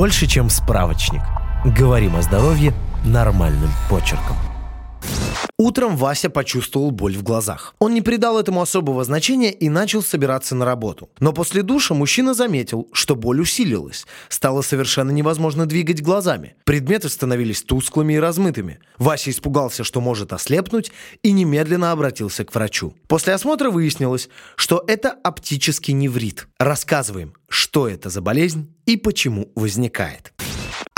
Больше, чем справочник. Говорим о здоровье нормальным почерком. Утром Вася почувствовал боль в глазах. Он не придал этому особого значения и начал собираться на работу. Но после душа мужчина заметил, что боль усилилась. Стало совершенно невозможно двигать глазами. Предметы становились тусклыми и размытыми. Вася испугался, что может ослепнуть, и немедленно обратился к врачу. После осмотра выяснилось, что это оптический неврит. Рассказываем, что это за болезнь и почему возникает.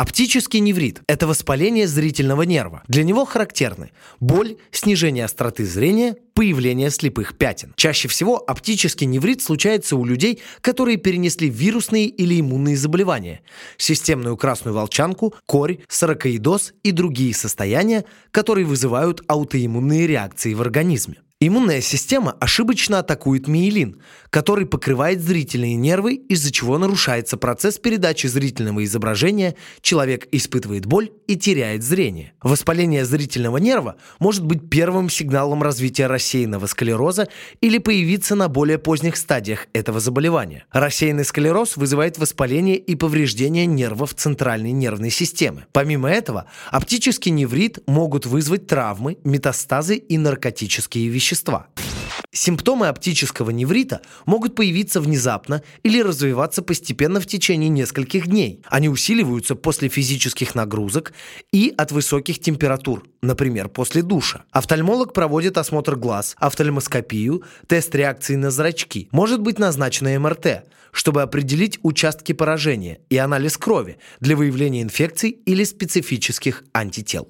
Оптический неврит – это воспаление зрительного нерва. Для него характерны боль, снижение остроты зрения, появление слепых пятен. Чаще всего оптический неврит случается у людей, которые перенесли вирусные или иммунные заболевания, системную красную волчанку, корь, саркоидоз и другие состояния, которые вызывают аутоиммунные реакции в организме. Иммунная система ошибочно атакует миелин, который покрывает зрительные нервы, из-за чего нарушается процесс передачи зрительного изображения, человек испытывает боль и теряет зрение. Воспаление зрительного нерва может быть первым сигналом развития рассеянного склероза или появиться на более поздних стадиях этого заболевания. Рассеянный склероз вызывает воспаление и повреждение нервов центральной нервной системы. Помимо этого, оптический неврит могут вызвать травмы, метастазы и наркотические вещества вещества. Симптомы оптического неврита могут появиться внезапно или развиваться постепенно в течение нескольких дней. Они усиливаются после физических нагрузок и от высоких температур, например, после душа. Офтальмолог проводит осмотр глаз, офтальмоскопию, тест реакции на зрачки. Может быть назначена МРТ, чтобы определить участки поражения и анализ крови для выявления инфекций или специфических антител.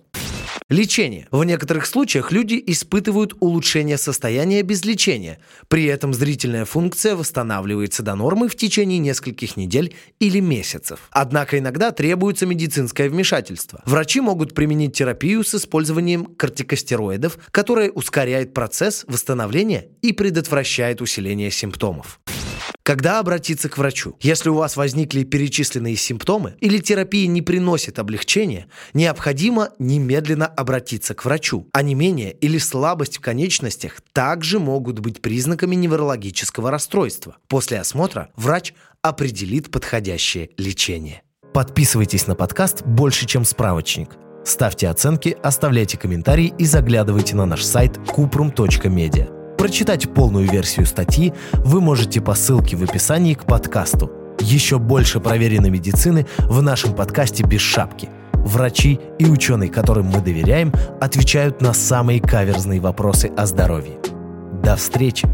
Лечение. В некоторых случаях люди испытывают улучшение состояния без лечения. При этом зрительная функция восстанавливается до нормы в течение нескольких недель или месяцев. Однако иногда требуется медицинское вмешательство. Врачи могут применить терапию с использованием кортикостероидов, которая ускоряет процесс восстановления и предотвращает усиление симптомов. Когда обратиться к врачу? Если у вас возникли перечисленные симптомы или терапия не приносит облегчения, необходимо немедленно обратиться к врачу. А или слабость в конечностях также могут быть признаками неврологического расстройства. После осмотра врач определит подходящее лечение. Подписывайтесь на подкаст «Больше, чем справочник». Ставьте оценки, оставляйте комментарии и заглядывайте на наш сайт kuprum.media. Прочитать полную версию статьи вы можете по ссылке в описании к подкасту. Еще больше проверенной медицины в нашем подкасте «Без шапки». Врачи и ученые, которым мы доверяем, отвечают на самые каверзные вопросы о здоровье. До встречи!